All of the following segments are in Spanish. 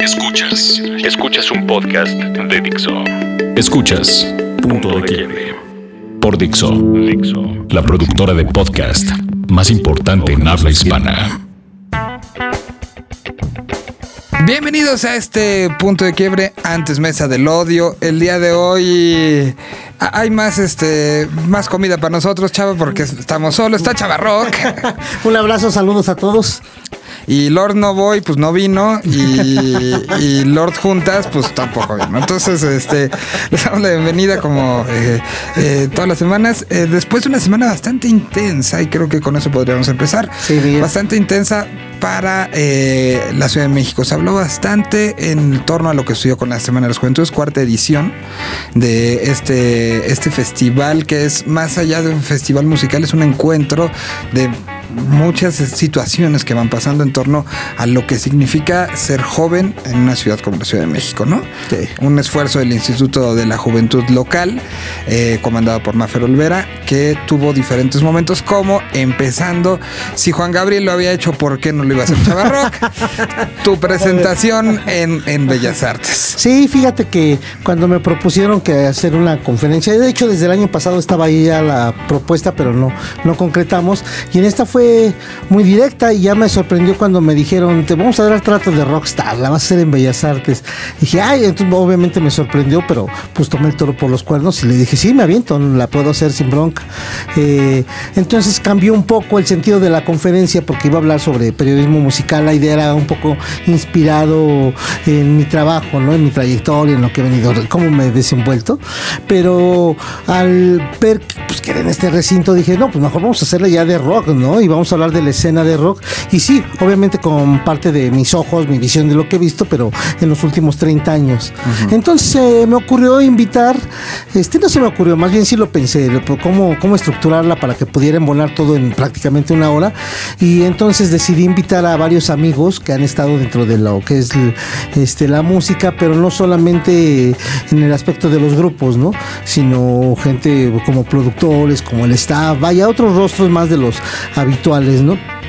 Escuchas. Escuchas un podcast de Dixo. Escuchas Punto de Quiebre. Por Dixo. Dixo. La productora de podcast más importante en habla hispana. Bienvenidos a este punto de quiebre antes mesa del odio. El día de hoy hay más este más comida para nosotros, chava, porque estamos solos. Está Chava Rock. Un abrazo, saludos a todos. Y Lord No Boy, pues no vino. Y, y Lord Juntas, pues tampoco vino. Entonces, este, les damos la bienvenida como eh, eh, todas las semanas. Eh, después de una semana bastante intensa, y creo que con eso podríamos empezar. Sí, bien. Bastante intensa para la Ciudad de México. Se habló bastante en torno a lo que sucedió con la Semana de las Juventudes, cuarta edición de este, este festival que es más allá de un festival musical, es un encuentro de muchas situaciones que van pasando en torno a lo que significa ser joven en una ciudad como la Ciudad de México, ¿no? Sí. Un esfuerzo del Instituto de la Juventud Local, eh, comandado por Mafer Olvera, que tuvo diferentes momentos, como empezando, si Juan Gabriel lo había hecho, ¿por qué no lo iba a hacer Chava Rock? tu presentación en, en Bellas Artes. Sí, fíjate que cuando me propusieron que hacer una conferencia, de hecho desde el año pasado estaba ahí ya la propuesta, pero no, no concretamos. Y en esta fue muy directa y ya me sorprendió cuando me dijeron, te vamos a dar el trato de rockstar, la vas a hacer en Bellas Artes. Y dije, ay, entonces obviamente me sorprendió, pero pues tomé el toro por los cuernos y le dije, sí, me aviento, la puedo hacer sin bronca. Eh, entonces cambió un poco el sentido de la conferencia porque iba a hablar sobre periodismo musical. La idea era un poco inspirado en mi trabajo, ¿no? En mi trayectoria, en lo que he venido, cómo me he desenvuelto. Pero al ver pues, que era en este recinto dije, no, pues mejor vamos a hacerle ya de rock, ¿no? Vamos a hablar de la escena de rock. Y sí, obviamente con parte de mis ojos, mi visión de lo que he visto, pero en los últimos 30 años. Entonces eh, me ocurrió invitar, este no se me ocurrió, más bien sí lo pensé, cómo, cómo estructurarla para que pudiera embonar todo en prácticamente una hora. Y entonces decidí invitar a varios amigos que han estado dentro de lo que es este, la música, pero no solamente en el aspecto de los grupos, ¿no? Sino gente como productores, como el staff, vaya, otros rostros más de los habituales, ¿no?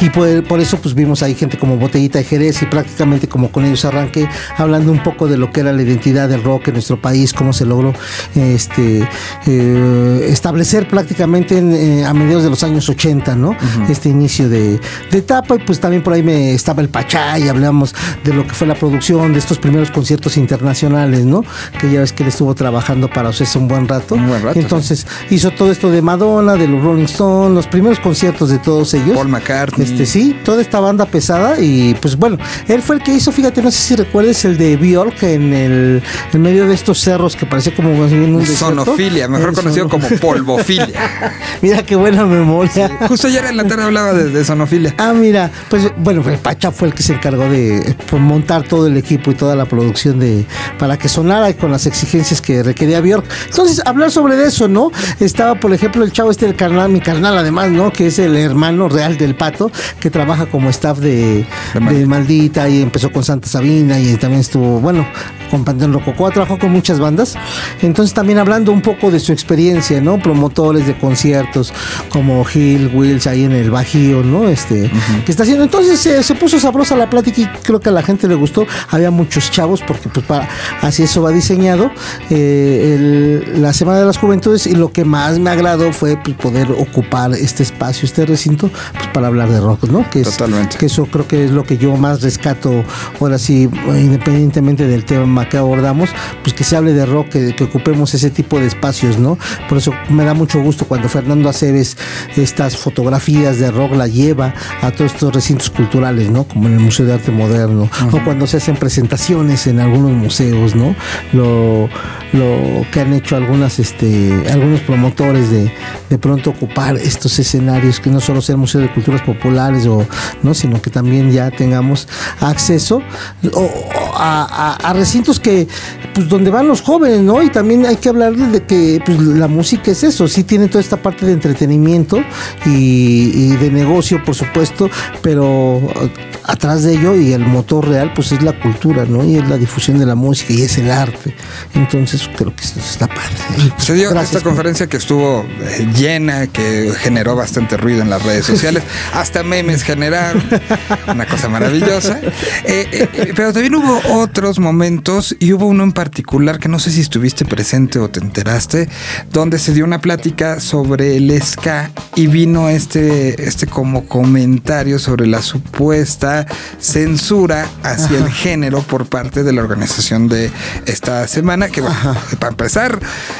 Y por, por eso pues vimos ahí gente como Botellita de Jerez y prácticamente como con ellos arranqué hablando un poco de lo que era la identidad del rock en nuestro país, cómo se logró este eh, establecer prácticamente en, eh, a mediados de los años 80, ¿no? Este inicio de, de etapa y pues también por ahí me estaba el Pachá y hablamos de lo que fue la producción de estos primeros conciertos internacionales, ¿no? Que ya ves que él estuvo trabajando para Ocesa un buen rato. Un buen rato, Entonces hizo todo esto de Madonna, de los Rolling Stones, los primeros conciertos de todos ellos. Paul McCartney. Este, sí, toda esta banda pesada y pues bueno, él fue el que hizo, fíjate, no sé si recuerdes el de Bjork en el en medio de estos cerros que parecía como más bien un. Sonofilia, mejor El conocido como polvofilia. Mira qué buena memoria. Justo ayer en la tarde hablaba de, de sonofilia. Ah, mira, pues bueno, el Pacha fue el que se encargó de eh, pues, montar todo el equipo y toda la producción de para que sonara y con las exigencias que requería Bjork. Entonces, hablar sobre eso, ¿no? Estaba, por ejemplo, el chavo este del carnal, mi carnal además, ¿no? Que es el hermano real del Pato, que trabaja como staff de, De Maldita. de Maldita y empezó con Santa Sabina y también estuvo, bueno, con Panteón Rococó, trabajó con muchas bandas. Entonces, también hablando un poco de su experiencia, ¿no? Promotores de conciertos como Hill, Wills, ahí en el Bajío, ¿no? Este, que está haciendo. Entonces, eh, se puso sabrosa la plática y creo que a la gente le gustó. Había muchos chavos, porque pues para, así eso va diseñado. Eh, el- la Semana de las Juventudes y lo que más me agradó fue pues, poder ocupar este espacio, este recinto, pues para hablar de rock, ¿no? Que es, Totalmente. que eso creo que es lo que yo más rescato ahora sí, independientemente del tema que abordamos, pues que se hable de rock, que, que ocupemos ese tipo de espacios, ¿no? Por eso me da mucho gusto cuando Fernando Aceves estas fotografías de rock la lleva a todos estos recintos culturales, ¿no? Como en el Museo de Arte Moderno, o cuando se hacen presentaciones en algunos museos, ¿no? Lo, lo que han hecho algunas, este, algunos promotores de, de pronto ocupar estos escenarios, que no solo sea el Museo de Culturas Populares, o, ¿no? sino que también ya tengamos acceso o- a, a- a recintos que pues donde van los jóvenes, ¿no? Y también hay que hablar de que pues, la música es eso, sí tiene toda esta parte de entretenimiento y, de negocio, por supuesto, pero atrás de ello y el motor real, pues es la cultura, ¿no? Y es la difusión de la música y es el arte. Entonces, creo que esto está padre. Se dio esta conferencia que estuvo eh, llena, que generó bastante ruido en las redes sociales, hasta memes generaron, una cosa maravillosa. Eh, eh, pero también hubo otros momentos y hubo uno en particular que no sé si estuviste presente o te enteraste, donde se dio una plática sobre el ska y vino este, este como comentario sobre la supuesta censura hacia el género por parte de la organización de esta semana, que bueno, para empezar,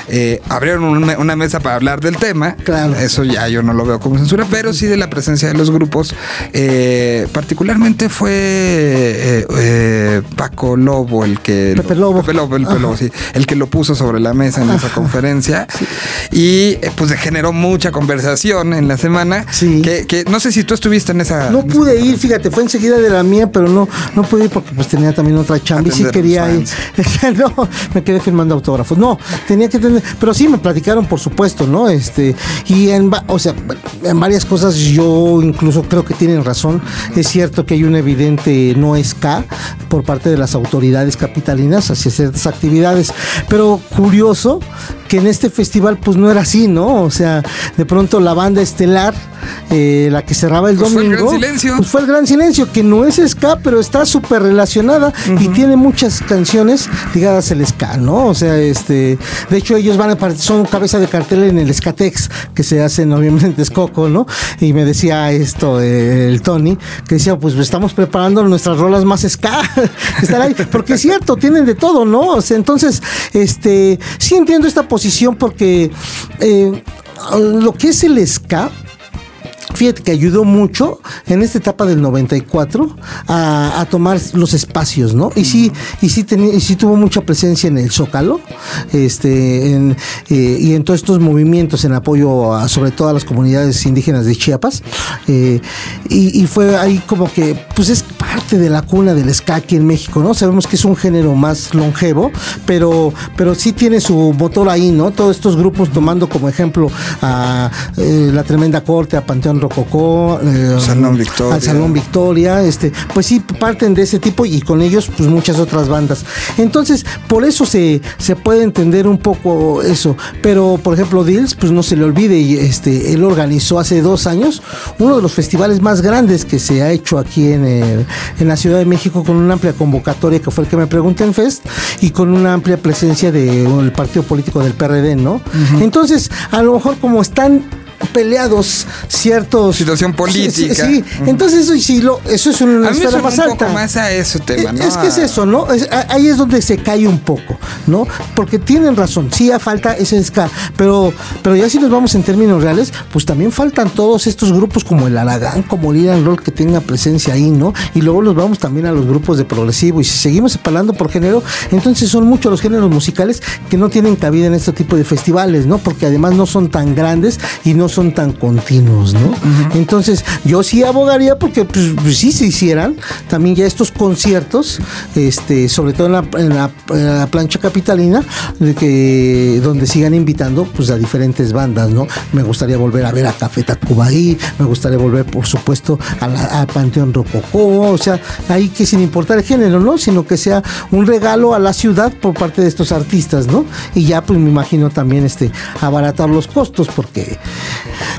eh, abrieron una, mesa para hablar del tema. Claro. Eso ya yo no lo veo como censura, pero sí de la presencia de los grupos. Eh, particularmente fue eh, Paco Lobo el que... Pepe Lobo. Lobo, el, el que lo puso sobre la mesa en esa conferencia. Y pues generó mucha conversación en la semana. Sí. Que, no sé si tú estuviste en esa... No pude ir, fíjate, fue enseguida de la mía, pero no, no pude ir porque pues tenía también otra chamba y sí quería ir. no, me quedé firmando autógrafos. No, tenía que tener, pero sí me platicaron, por supuesto, ¿no? Este, y en, o sea, en varias cosas yo incluso creo que tienen razón. Es cierto que hay un evidente no K por parte de las autoridades capitalinas hacia ciertas actividades, pero curioso que en este festival pues no era así, ¿no? O sea, de pronto la banda estelar, eh, la que cerraba el domingo, fue el gran silencio. Pues fue el gran silencio, que no es ska, pero está súper relacionada y tiene muchas canciones ligadas al ska, ¿no? O sea, este, de hecho ellos van a son cabeza de cartel en el Skatex que se hace en noviembre en Texcoco, ¿no? Y me decía esto eh, el Tony, que decía, pues estamos preparando nuestras rolas más ska, ahí, porque es cierto, tienen de todo, ¿no? O sea, entonces, este, sí entiendo esta posición porque eh, lo que es el ska fíjate que ayudó mucho en esta etapa del 94 a, tomar los espacios, ¿no? Y sí, y sí, y sí tuvo mucha presencia en el Zócalo, este, eh, y en todos estos movimientos en apoyo a, sobre todo a las comunidades indígenas de Chiapas. Eh, y, fue ahí como que, pues es parte de la cuna del ska aquí en México, ¿no? Sabemos que es un género más longevo, pero, pero sí tiene su motor ahí, ¿no? Todos estos grupos tomando como ejemplo a eh, la tremenda corte, a Panteón Rococó, eh, Salón Victoria. al Salón Victoria, este, pues sí parten de ese tipo y con ellos pues muchas otras bandas. Entonces, por eso se, se puede entender un poco eso. Pero, por ejemplo, Dills, pues no se le olvide, este, él organizó hace dos años uno de los festivales más grandes que se ha hecho aquí en, el, en la Ciudad de México con una amplia convocatoria que fue el que me pregunté en Fest y con una amplia presencia del partido político del PRD, ¿no? Entonces, a lo mejor como están peleados ciertos situación política. Sí, entonces eso sí lo eso es una a esfera más alta. más a eso tema, eh, ¿no? Es que es eso, ¿no? ahí es donde se cae un poco, ¿no? Porque tienen razón, sí falta ese ska, pero pero ya si nos vamos en términos reales, pues también faltan todos estos grupos como el Aragán, como el Iran Roll que tenga presencia ahí, ¿no? Y luego los vamos también a los grupos de progresivo y si seguimos separando por género, entonces son muchos los géneros musicales que no tienen cabida en este tipo de festivales, ¿no? Porque además no son tan grandes y no son tan continuos, ¿no? Entonces, yo sí abogaría porque pues, pues, sí se hicieran también ya estos conciertos, este, sobre todo en la, plancha capitalina, de que, donde sigan invitando pues a diferentes bandas, ¿no? Me gustaría volver a ver a Café Tacuba ahí, me gustaría volver, por supuesto, a, Panteón Rococó, o sea, ahí que sin importar el género, ¿no? Sino que sea un regalo a la ciudad por parte de estos artistas, ¿no? Y ya pues me imagino también este abaratar los costos porque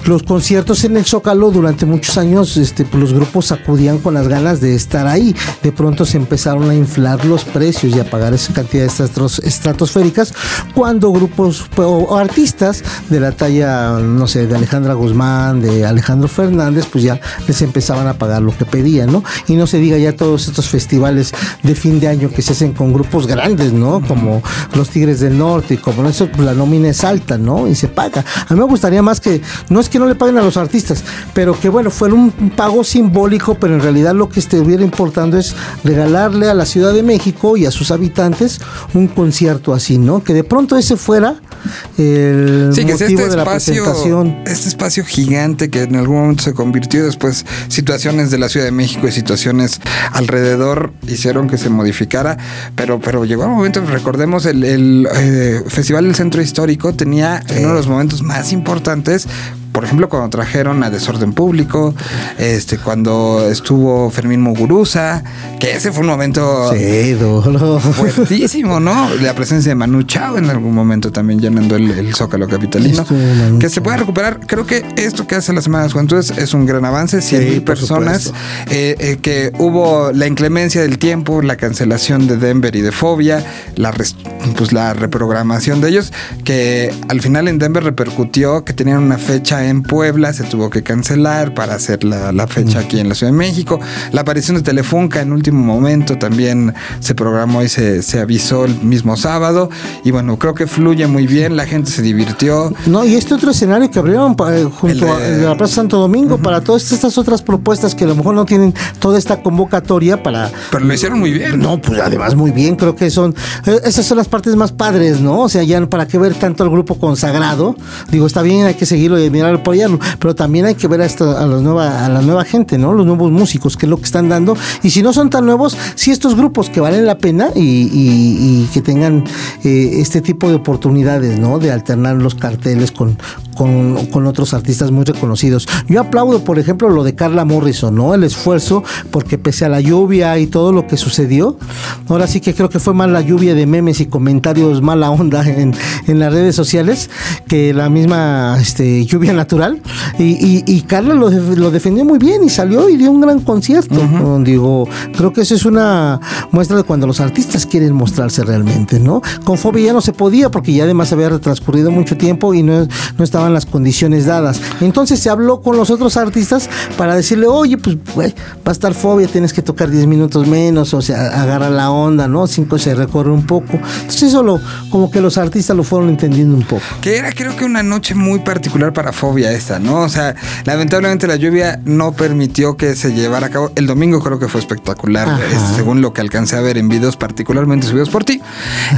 los conciertos en el Zócalo durante muchos años este, pues, los grupos acudían con las ganas de estar ahí. De pronto se empezaron a inflar los precios y a pagar esa cantidad de estratosféricas cuando grupos o, artistas de la talla, no sé, de Alejandra Guzmán, de Alejandro Fernández, pues ya les empezaban a pagar lo que pedían, ¿no? Y no se diga ya todos estos festivales de fin de año que se hacen con grupos grandes, ¿no? Como los Tigres del Norte y como eso, pues la nómina es alta, ¿no? Y se paga. A mí me gustaría más que no es que no le paguen a los artistas, pero que bueno, fue un pago simbólico, pero en realidad lo que estuviera importando es regalarle a la Ciudad de México y a sus habitantes un concierto así, ¿no? Que de pronto ese fuera el Sí, que es motivo este de la espacio, presentación. este espacio gigante que en algún momento se convirtió después situaciones de la Ciudad de México y situaciones alrededor hicieron que se modificara, pero, pero llegó un momento, recordemos, el, el, eh, Festival del Centro Histórico tenía uno de los momentos más importantes por ejemplo, cuando trajeron a Desorden Público, este, cuando estuvo Fermín Muguruza, que ese fue un momento Sí, duro. fuertísimo, ¿no? La presencia de Manu Chao en algún momento también llenando el, el Zócalo Capitalino. Que se puede recuperar. Creo que esto que hace la Semana de las Juventudes es un gran avance. 100 Sí, mil personas. eh, eh, que hubo la inclemencia del tiempo, la cancelación de Denver y de Fobia, la, pues, la reprogramación de ellos, que al final en Denver repercutió que tenían una fecha en Puebla, se tuvo que cancelar para hacer la, la fecha aquí en la Ciudad de México. La aparición de Telefunca en último momento también se programó y se, se avisó el mismo sábado. Y bueno, creo que fluye muy bien, la gente se divirtió. No, y este otro escenario que abrieron eh, junto El a la Plaza Santo Domingo para todas estas otras propuestas que a lo mejor no tienen toda esta convocatoria para Pero lo hicieron muy bien. No, pues además muy bien, creo que son eh, esas son las partes más padres, ¿no? O sea, ya para qué ver tanto al grupo consagrado. Digo, está bien, hay que seguirlo y apoyarlo, pero también hay que ver a, esta- a, los nueva, a la nueva gente, ¿no? Los nuevos músicos, qué es lo que están dando. Y si no son tan nuevos, sí estos grupos que valen la pena y, y- y que tengan eh, este tipo de oportunidades, ¿no? De alternar los carteles con, con, con otros artistas muy reconocidos. Yo aplaudo, por ejemplo, lo de Carla Morrison, ¿no? El esfuerzo, porque pese a la lluvia y todo lo que sucedió, ahora sí que creo que fue más la lluvia de memes y comentarios mala onda en, en las redes sociales que la misma este, lluvia natural. Y, y- y Carla lo, lo defendió muy bien y salió y dio un gran concierto. ¿no? Digo, creo que eso es una muestra de cuando los artistas quieren mostrarse realmente, ¿no? Con Fobia ya no se podía porque ya además había transcurrido mucho tiempo y no, no estaban las condiciones dadas. Entonces se habló con los otros artistas para decirle, oye, pues güey, va a estar Fobia, tienes que tocar 10 minutos menos, o sea, agarra la onda, ¿no? Cinco se recorre un poco. Entonces eso lo, como que los artistas lo fueron entendiendo un poco. Que era creo que una noche muy particular para Fobia esta, ¿no? O sea, lamentablemente la lluvia no permitió que se llevara a cabo. El domingo creo que fue espectacular, es- según lo que alcancé a ver en videos particularmente subidos por ti.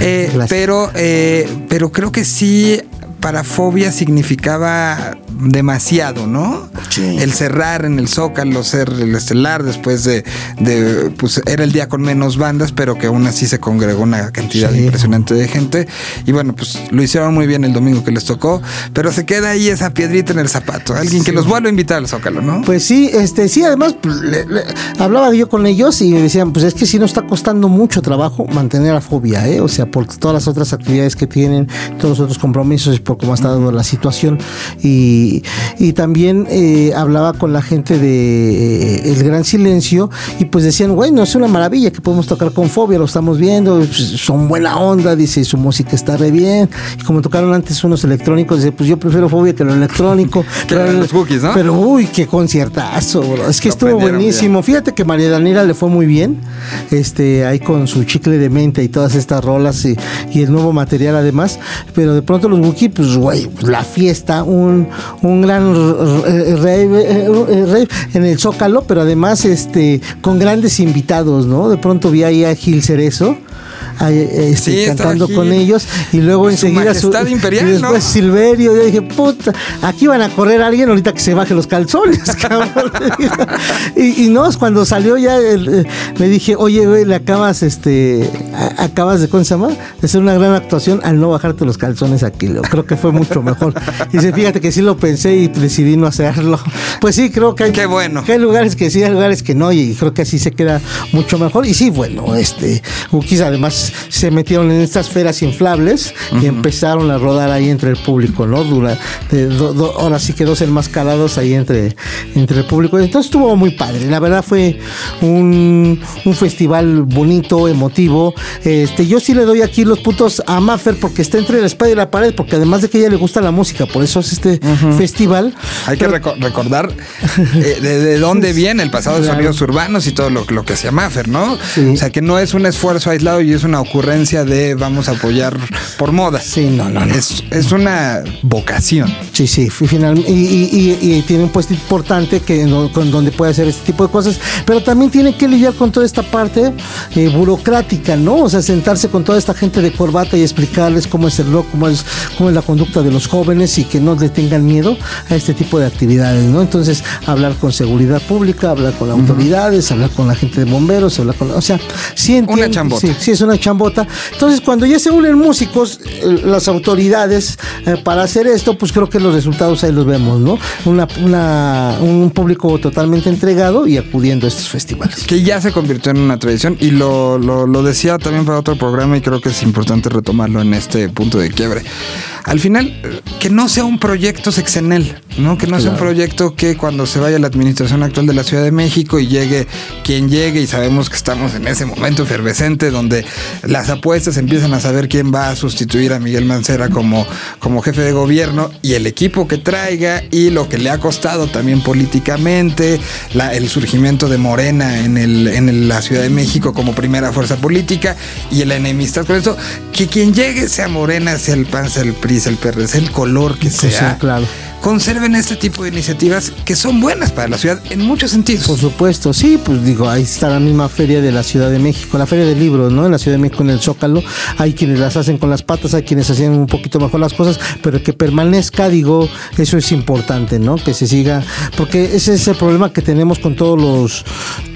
Eh, pero, eh, pero creo que sí para Fobia significaba demasiado, ¿no? Sí. El cerrar en el Zócalo, ser el estelar después de, de, pues era el día con menos bandas, pero que aún así se congregó una cantidad Sí. impresionante de gente. Y bueno, pues lo hicieron muy bien el domingo que les tocó, pero se queda ahí esa piedrita en el zapato. Alguien que los vuelva a invitar al Zócalo, ¿no? Pues sí, este, sí, además pues, le- le- hablaba yo con ellos y me decían, pues es que sí nos está costando mucho trabajo mantener a fobia, ¿eh? O sea, por todas las otras actividades que tienen, todos los otros compromisos y por cómo ha estado la situación. Y, y también eh, hablaba con la gente de eh, El Gran Silencio y pues decían, bueno, es una maravilla que podemos tocar con fobia, lo estamos viendo, son buena onda, dice, su música está re bien. Y como tocaron antes unos electrónicos, dice, pues yo prefiero fobia que lo electrónico. Que los Bookies, ¿no? Pero uy, qué conciertazo, bro. Es que Lo estuvo buenísimo. Fíjate que María Daniela le fue muy bien. Este, ahí con su chicle de menta y todas estas rolas y, y el nuevo material además. Pero de pronto los Wookiee, pues güey, la fiesta, un, un gran rave, eh, eh, rave en el Zócalo, pero además este, con grandes invitados, ¿no? De pronto vi ahí a Gil Cerezo. Este, Sí, cantando con ellos y luego Su enseguida majestad imperial, y después ¿no? Silverio, yo dije, puta, aquí van a correr a alguien ahorita que se baje los calzones, cabrón. y, y no, cuando salió ya, el, eh, le dije, oye, güey, le acabas, este, a- acabas de, ¿cómo se llama? De hacer una gran actuación al no bajarte los calzones aquí, Leo. Creo que fue mucho mejor. Y dice, fíjate que sí lo pensé y decidí no hacerlo. Pues sí, creo que hay, Qué bueno. que hay lugares que sí, hay lugares que no, y creo que así se queda mucho mejor. Y sí, bueno, este, Wookiees además se metieron en estas esferas inflables y empezaron a rodar ahí entre el público, ¿no? Dura, de do- do- ahora sí que dos enmascarados ahí entre, entre el público. Entonces estuvo muy padre. La verdad fue un, un festival bonito, emotivo. Este, yo sí le doy aquí los puntos a Maffer porque está entre la espada y la pared, porque además de que a ella le gusta la música, por eso es este festival. Hay que reco- recordar eh, de, de dónde viene el pasado de Claro. sonidos urbanos y todo lo, lo que hacía Maffer, ¿no? Sí. O sea, que no es un esfuerzo aislado y es una una ocurrencia de vamos a apoyar por moda. Sí, no, no, no. Es, es una vocación. Sí, sí, finalmente. Y, y, y, y, tiene un puesto importante que con donde puede hacer este tipo de cosas, pero también tiene que lidiar con toda esta parte eh, burocrática, ¿no? O sea, sentarse con toda esta gente de corbata y explicarles cómo es el rock, cómo es, cómo es la conducta de los jóvenes y que no le tengan miedo a este tipo de actividades, ¿no? Entonces, hablar con seguridad pública, hablar con autoridades, hablar con la gente de bomberos, hablar con. O sea, sí entiendo. Una chambota. Sí, sí, es una chambota. Entonces, cuando ya se unen músicos, eh, las autoridades, eh, para hacer esto, pues creo que los resultados ahí los vemos, ¿no? Una, una, un público totalmente entregado y acudiendo a estos festivales. Que ya se convirtió en una tradición y lo, lo, lo decía también para otro programa y creo que es importante retomarlo en este punto de quiebre. Al final, que no sea un proyecto sexenel, ¿no? Que no claro. sea un proyecto que cuando se vaya la administración actual de la Ciudad de México y llegue quien llegue y sabemos que estamos en ese momento efervescente donde las apuestas empiezan a saber quién va a sustituir a Miguel Mancera como, como jefe de gobierno y el equipo que traiga y lo que le ha costado también políticamente, la, el surgimiento de Morena en, el, en la Ciudad de México como primera fuerza política y la enemistad con eso, que quien llegue sea Morena, sea el PAN, sea el PRI, sea el PRD, sea el color que sea. sea claro conserven este tipo de iniciativas que son buenas para la ciudad en muchos sentidos. Por supuesto, sí, pues digo, ahí está la misma feria de la Ciudad de México, la feria de libros, ¿no? En la Ciudad de México, en el Zócalo, hay quienes las hacen con las patas, hay quienes hacen un poquito mejor las cosas, pero que permanezca, digo, eso es importante, ¿no? Que se siga, porque ese es el problema que tenemos con todos los,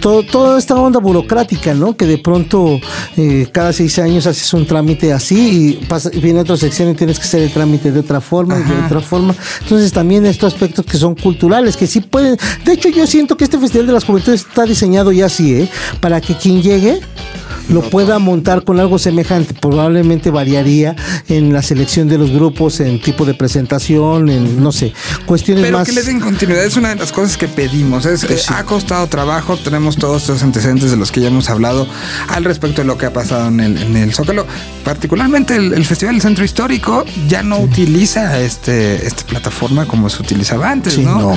todo, toda esta onda burocrática, ¿no? Que de pronto eh, cada seis años haces un trámite así y, pasa, viene otra sección y tienes que hacer el trámite de otra forma Ajá. y de otra forma. Entonces también estos aspectos que son culturales, que sí pueden. De hecho, yo siento que este Festival de las Juventudes está diseñado ya así, ¿eh? Para que quien llegue lo pueda montar con algo semejante. Probablemente variaría en la selección de los grupos, en tipo de presentación, en no sé, cuestiones Pero más. que le den continuidad es una de las cosas que pedimos. Es, Pues sí. Ha costado trabajo, tenemos todos estos antecedentes de los que ya hemos hablado al respecto de lo que ha pasado en el, en el Zócalo. Particularmente el, el Festival del Centro Histórico ya no utiliza este, esta plataforma como se utilizaba antes, Sí, ¿no? no.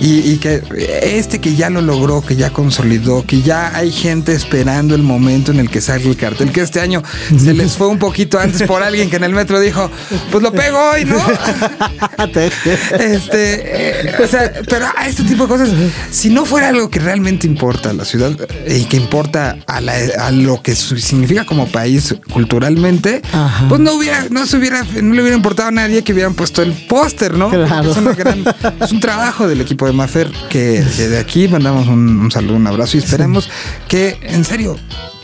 Y, y que este que ya lo logró, que ya consolidó, que ya hay gente esperando el momento en el que salga el cartel, que este año se les fue un poquito antes por alguien que en el metro dijo, pues lo pego hoy, ¿no? Este, eh, o sea, pero a este tipo de cosas, si no fuera algo que realmente importa a la ciudad eh, y que importa a, la- a lo que significa como país culturalmente, Ajá. pues no hubiera, no se hubiera, no le hubiera importado a nadie que hubieran puesto el póster, ¿no? Claro. Es, una gran- es un trabajo del equipo de Mafer que, que de aquí mandamos un, un saludo, un abrazo y esperemos que, en serio,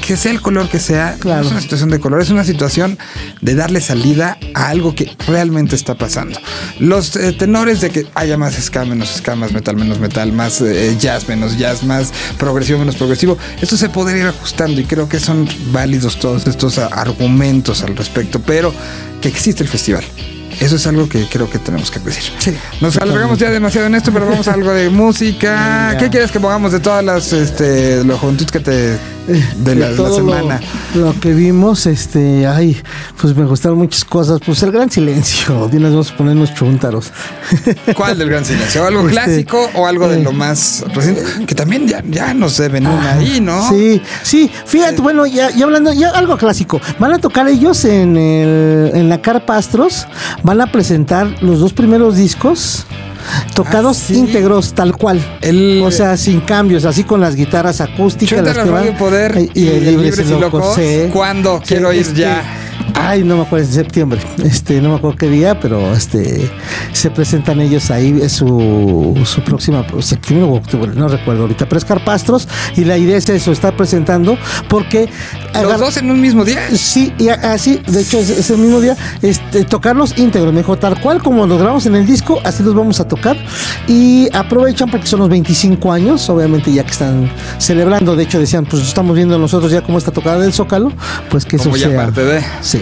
que sea el color que sea, Claro. no es una situación de color, es una situación de darle salida a algo que realmente está pasando. Los eh, tenores de que haya más ska, menos ska, más metal, menos metal, más eh, jazz, menos jazz, más progresivo, menos progresivo, esto se podría ir ajustando y creo que son válidos todos estos argumentos al respecto, pero que existe el festival. Eso es algo que creo que tenemos que decir. Sí, Nos alargamos ya demasiado en esto, pero vamos a algo de música. Venga. ¿Qué quieres que pongamos de todas las este, los juventud que te de la, De la semana? Lo, lo que vimos, este, ay, pues me gustaron muchas cosas. Pues el gran silencio. De vamos a ponernos chuntaros. ¿Cuál del gran silencio? ¿Algo Este, clásico o algo de eh, lo más reciente? Que también ya, ya nos deben una ahí, ¿no? Sí, sí, fíjate, bueno, ya, ya hablando, ya algo clásico. Van a tocar ellos en, el, en la Carpa Astros, van a presentar los dos primeros discos. Tocados Ah, sí. íntegros, tal cual. El- o sea, sin cambios, así con las guitarras acústicas. Las que van, Poder eh, y, el Libres y Locos. sí. ¿Cuándo? Sí, Quiero ir ya. Ay, no me acuerdo, es en septiembre. Este, no me acuerdo qué día, pero este se presentan ellos ahí, es su, su próxima septiembre o octubre, no recuerdo ahorita, pero es Carpastros y la idea es eso, estar presentando porque Los dos en un mismo día. Sí, y así, de hecho, es, es el mismo día, este, tocarlos íntegros, me dijo, tal cual como los grabamos en el disco, así los vamos a tocar. Y aprovechan porque son los 25 años, obviamente ya que están celebrando, de hecho decían, pues estamos viendo nosotros ya como esta tocada del Zócalo, pues que Como eso ya sea. parte de. Sí.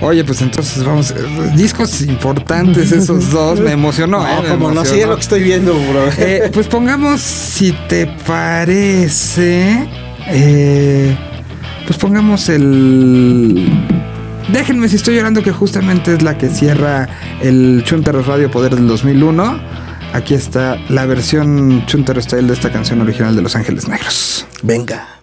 Oye, pues entonces vamos. Discos importantes esos dos. Me emocionó, ¿eh? Me como no, sí, emocionó. lo que estoy viendo, bro. Eh, pues pongamos, si te parece, eh, pues pongamos el... Déjenme si estoy llorando que justamente es la que cierra el Chuntaros Radio Poder del 2001. Aquí está la versión Chuntaro Style de esta canción original de Los Ángeles Negros. Venga.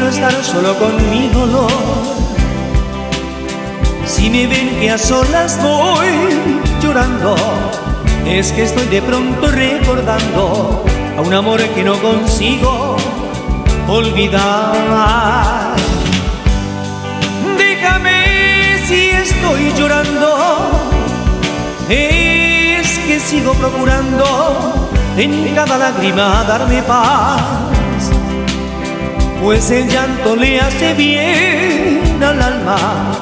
Quiero estar solo con mi dolor. Si me ven que a solas voy llorando, es que estoy de pronto recordando a un amor que no consigo olvidar. Déjame si estoy llorando, es que sigo procurando en cada lágrima darme paz, pues el llanto le hace bien al alma,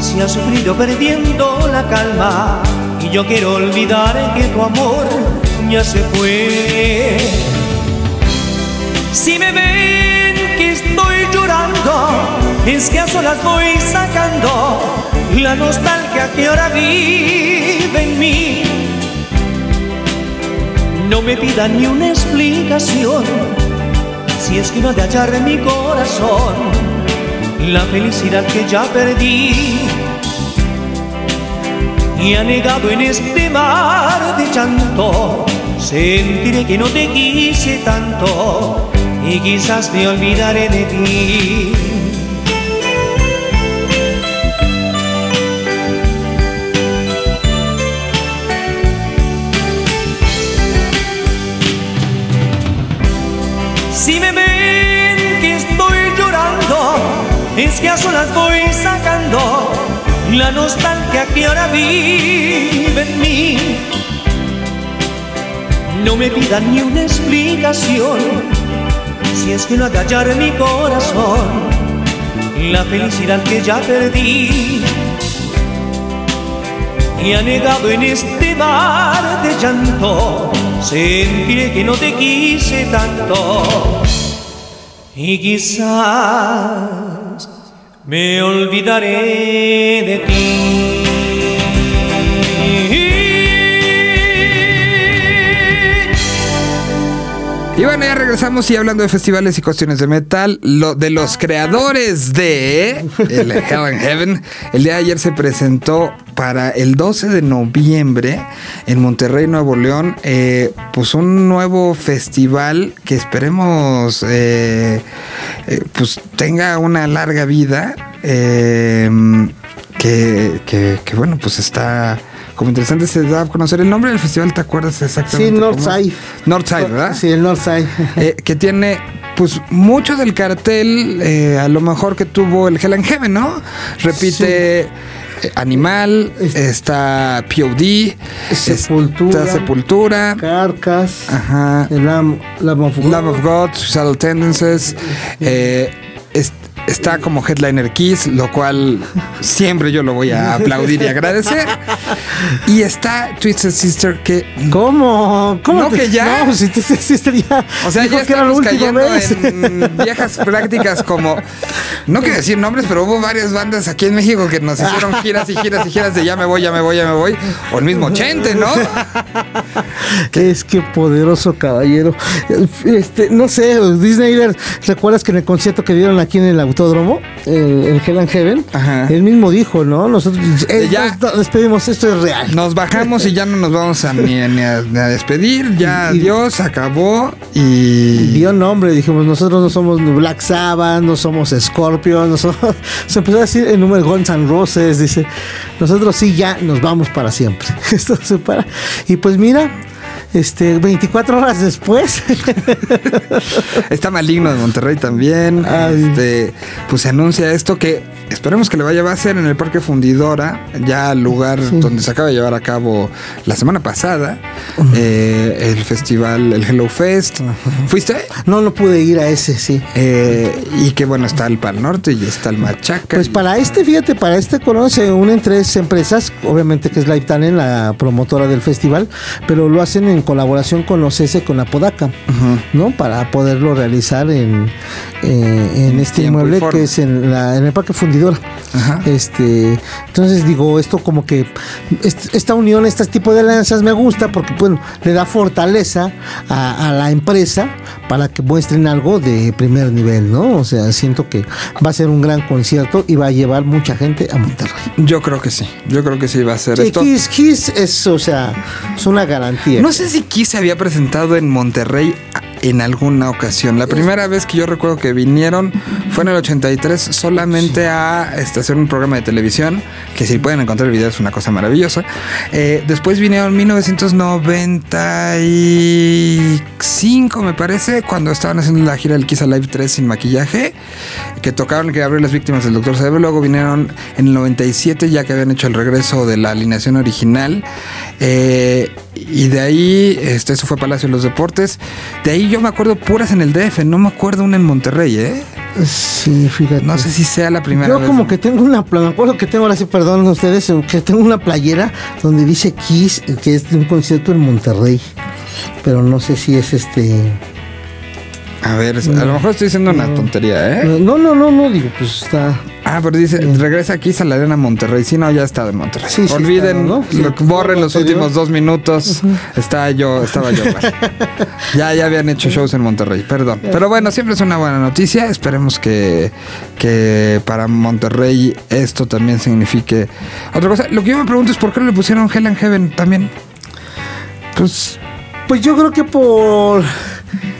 si ha sufrido perdiendo la calma, y yo quiero olvidar que tu amor ya se fue. Si me ven que estoy llorando, es que a solas voy sacando la nostalgia que ahora vive en mí no me pidan ni una explicación si es que no de hallar en mi corazón la felicidad que ya perdí y anegado en este mar de llanto sentiré que no te quise tanto y quizás me olvidaré de ti. A solas voy sacando la nostalgia que ahora vive en mí. No me pidan ni una explicación, si es que no en mi corazón la felicidad que ya perdí. Y anegado en este mar de llanto, sentiré que no te quise tanto y quizás me olvidaré de ti. Regresamos y hablando de festivales y cuestiones de metal, lo de los creadores de el Hell and Heaven, el día de ayer se presentó para el 12 de noviembre en Monterrey, Nuevo León, eh, pues un nuevo festival que esperemos eh, eh, pues tenga una larga vida, que, que, que bueno, pues está como interesante se da a conocer el nombre del festival, ¿te acuerdas exactamente? Sí? Northside. Northside, ¿verdad? Sí, el Northside. Eh, que tiene pues mucho del cartel, eh, a lo mejor que tuvo el Hell and Heaven, ¿no? Repite eh, Animal, está POD, Sepultura. está Sepultura, Carcas. ajá, El Lamb, Lamb of God. Love of God, Suicidal Tendencies, eh, está como headliner Kiss, lo cual siempre yo lo voy a aplaudir y agradecer. Y está Twisted Sister que ¿Cómo? ¿Cómo? No, te- que ya. No, si te hiciste ya. O sea, ya que era la estamos cayendo vez. en viejas prácticas como, no quiero decir nombres, pero hubo varias bandas aquí en México que nos hicieron giras y giras y giras de ya me voy, ya me voy, ya me voy. O el mismo Chente, ¿no? Es que poderoso caballero. Este, no sé, Disney, ¿recuerdas que en el concierto que dieron aquí en el autódromo, el, el Hell and Heaven, Ajá. él mismo dijo, ¿no? Nosotros eh, Ya. nos despedimos, esto es real. Nos bajamos y ya no nos vamos a ni, ni a, ni a despedir. Ya Y- adiós, acabó. Y. Dio nombre, dijimos, nosotros no somos Black Sabbath, no somos Scorpion, no somos... Se empezó a decir el número Guns N' Roses, dice, nosotros sí ya nos vamos para siempre. Esto se para. Y pues mira, este, 24 horas después, Está maligno de Monterrey también. Ay. Este, pues se anuncia esto que esperemos que le vaya a ser en el Parque Fundidora, ya al lugar donde se acaba de llevar a cabo la semana pasada eh, el festival, el Hello Fest. ¿Fuiste? no, no pude ir a ese, sí. Eh, y que bueno, está el Pal Norte y está el Machaca. Pues y- para este, fíjate, para este cono se unen tres empresas, obviamente que es Talent, la promotora del festival, pero lo hacen en colaboración con los S, con la Podaca, ¿no? Para poderlo realizar en, eh, en este inmueble que es en, la, en el Parque Fundidora. Ajá. Este, entonces digo, esto como que est- esta unión, este tipo de alianzas me gusta porque bueno, le da fortaleza a, a la empresa para que muestren algo de primer nivel, ¿no? O sea, siento que va a ser un gran concierto y va a llevar mucha gente a Monterrey. Yo creo que sí. Yo creo que sí va a ser Sí, esto. Kiss, Kiss es, o sea, es una garantía. No sé si Kiss se había presentado en Monterrey en alguna ocasión. La primera vez que yo recuerdo que vinieron Fue en el 83 solamente a este, hacer un programa de televisión, que si pueden encontrar el video es una cosa maravillosa. Eh, después vinieron 1995, me parece, cuando estaban haciendo la gira del Kiss Alive 3 sin maquillaje, que tocaron que abrió las víctimas del Doctor Cerebro. Luego vinieron en el 97, ya que habían hecho el regreso de la alineación original. Eh, y de ahí, este, eso fue Palacio de los Deportes. De ahí yo me acuerdo puras en el DF, no me acuerdo una en Monterrey, ¿eh? Sí, fíjate. No sé si sea la primera Yo vez. como que tengo una, me acuerdo que tengo, ahora sí, perdón ustedes, que tengo una playera donde dice Kiss, que es de un concierto en Monterrey. Pero no sé si es este... A ver, a lo mejor estoy diciendo una tontería, ¿eh? No, no, no, no, digo, pues está... Ah, pero dice, regresa aquí a la arena Monterrey. Sí, no, ya está de Monterrey. Sí, sí Olviden, está, ¿no? Sí. lo- borren los últimos dos minutos. Estaba yo, estaba yo. mal. ya, ya habían hecho shows en Monterrey, perdón. Pero bueno, siempre es una buena noticia. Esperemos que, que para Monterrey esto también signifique otra cosa. Lo que yo me pregunto es por qué no le pusieron Hell and Heaven también. Pues Pues yo creo que por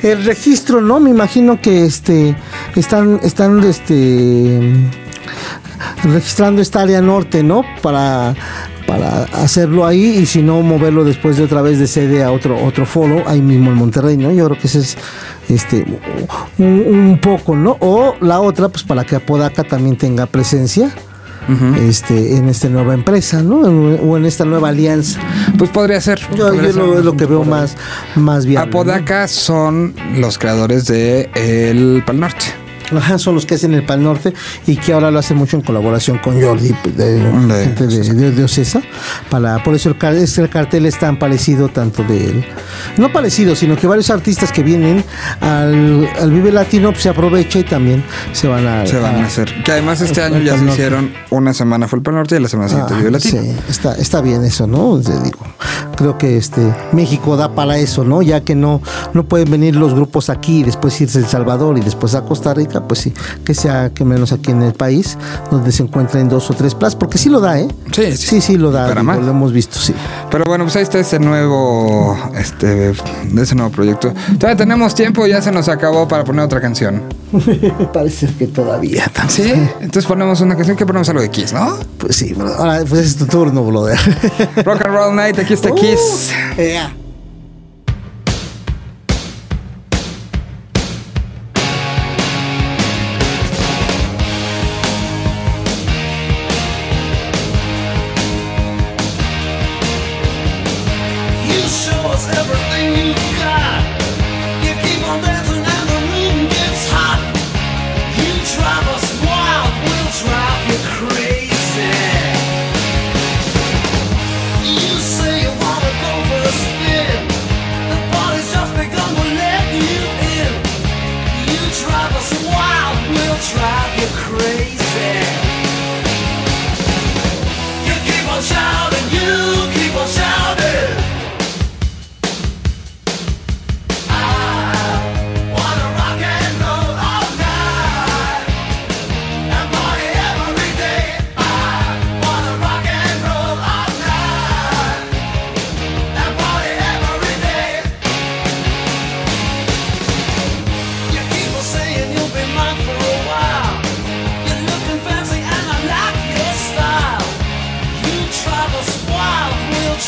el registro, ¿no? Me imagino que este están están este registrando esta área norte, ¿no? Para para hacerlo ahí y si no moverlo después de otra vez de sede a otro otro foro ahí mismo en Monterrey, ¿no? Yo creo que ese es este un, un poco, ¿no? O la otra pues para que Apodaca también tenga presencia. Este, en esta nueva empresa, ¿no? O en esta nueva alianza. Pues podría ser. Yo, Podría yo ser lo, es lo que veo más, más viable. ¿no? Apodaca son los creadores de El Pal Norte. Ajá, son los que hacen el Pal Norte y que ahora lo hacen mucho en colaboración con Jordi de, De- gente de, de- de Ocesa. Para, por eso el, cartel es tan parecido tanto de él. No parecido, sino que varios artistas que vienen al, al Vive Latino pues, se aprovecha y también se van a... Se van a hacer. Que además este año ya se Norte. hicieron una semana fue el Pal Norte y la semana siguiente Ah, Vive Latino. sí, está, está bien eso, ¿no? Te digo, creo que este México da para eso, ¿no? Ya que no, no pueden venir los grupos aquí y después irse a El Salvador y después a Costa Rica, pues sí, que sea que menos aquí en el país, donde se encuentren dos o tres plazas, porque sí lo da, ¿eh? Sí, sí. sí, sí lo da, digo, lo hemos visto, sí. Pero bueno, pues ahí está ese nuevo, este, ese nuevo proyecto. Todavía tenemos tiempo, ya se nos acabó para poner otra canción. Parece que todavía. Sí, entonces ponemos una canción que ponemos algo de Kiss, ¿no? Pues sí, ahora pues es tu turno, brother. Rock and Roll Night, aquí está Kiss. Uh, yeah.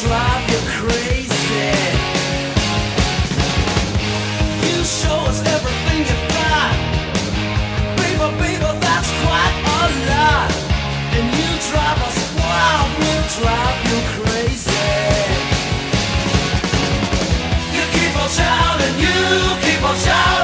drive you crazy. You show us everything you got. Baby, baby, that's quite a lot. And you drive us wild, We drive you crazy. You keep on shouting, you keep on shouting.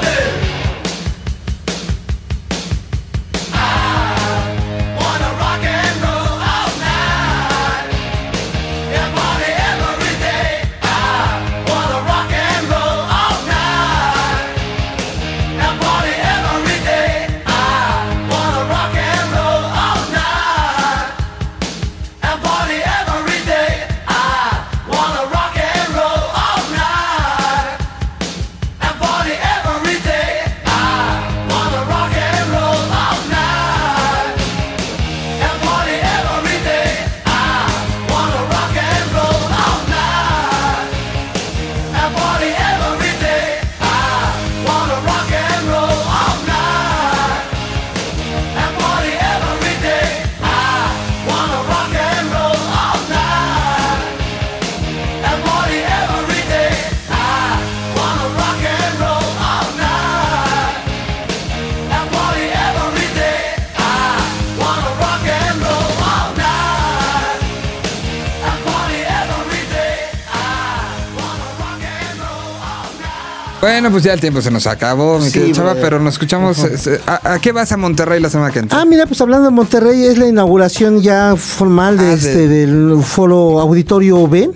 Bueno, pues ya el tiempo se nos acabó, mi Sí, Chava, pero nos escuchamos. eh, ¿A, a qué vas a Monterrey la semana que entra? Ah, mira, pues hablando de Monterrey, es la inauguración ya formal de Ah, de- este del Foro Auditorio B.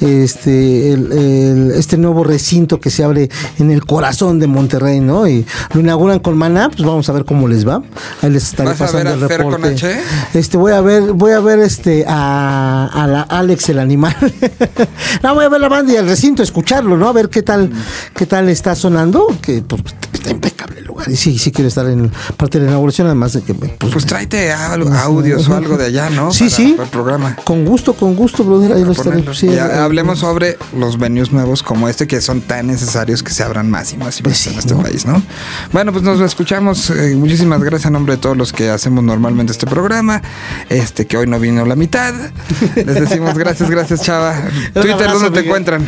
Este, el- el- este nuevo recinto que se abre en el corazón de Monterrey, ¿no? Y lo inauguran con Maná, pues vamos a ver cómo les va. Ahí les estaré ¿Vas a pasando ver el a con reporte. H? Este, voy a ver, voy a ver este a, a la Alex el animal. no, voy a ver la banda y el recinto, escucharlo, ¿no? A ver qué tal, qué tal está sonando, que pues, está impecable el lugar. Y sí, sí quiero estar en parte de la inauguración, además de que me, pues, Pues tráete algo- audios o algo de allá, ¿no? Sí, Para- sí. para el programa. Con gusto, con gusto, brother. Ahí lo sí, hablemos sobre los venues nuevos como este que son tan necesarios que se abran más y más y Pues más sí, en este ¿no? país, ¿no? Bueno, pues nos escuchamos. eh, muchísimas gracias a nombre de todos los que hacemos normalmente este programa. Este que hoy no vino la mitad. Les decimos gracias, gracias, Chava. Twitter, ¿dónde te encuentran?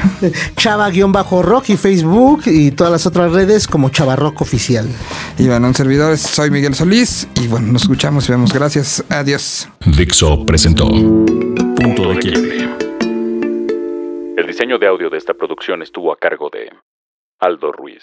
Chava-Rock y Facebook y todas las otras redes como Chava Rock Oficial. Y bueno, un servidor, soy Miguel Solís. Y bueno, nos escuchamos y vemos. Gracias. Adiós. Dixo presentó Punto de Quiebre. El diseño de audio de esta producción estuvo a cargo de Aldo Ruiz.